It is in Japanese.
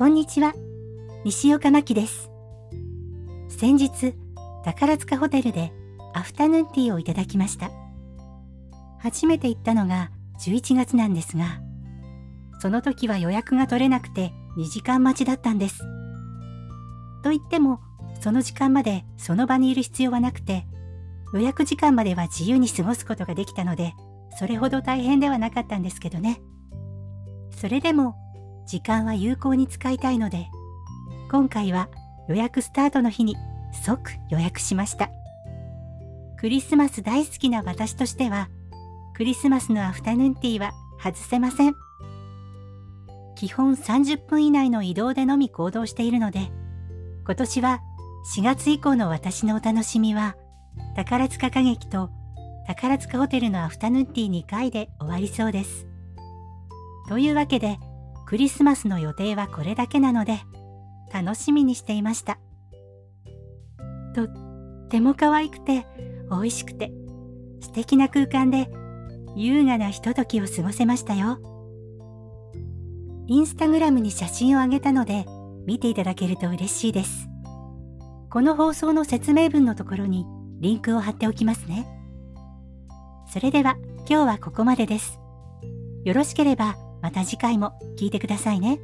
こんにちは。西岡真希です。先日、宝塚ホテルでアフタヌーンティーをいただきました。初めて行ったのが11月なんですが、その時は予約が取れなくて2時間待ちだったんです。と言っても、その時間までその場にいる必要はなくて、予約時間までは自由に過ごすことができたので、それほど大変ではなかったんですけどね。それでも、時間は有効に使いたいので、今回は予約スタートの日に即予約しました。クリスマス大好きな私としては、クリスマスのアフタヌーンティーは外せません。基本30分以内の移動でのみ行動しているので、今年は4月以降の私のお楽しみは、宝塚歌劇と宝塚ホテルのアフタヌーンティー2回で終わりそうです。というわけで、クリスマスの予定はこれだけなので、楽しみにしていました。とっても可愛くて、美味しくて、素敵な空間で、優雅なひとときを過ごせましたよ。インスタグラムに写真をあげたので、見ていただけると嬉しいです。この放送の説明文のところにリンクを貼っておきますね。それでは今日はここまでです。よろしければまた次回も聴いてくださいね。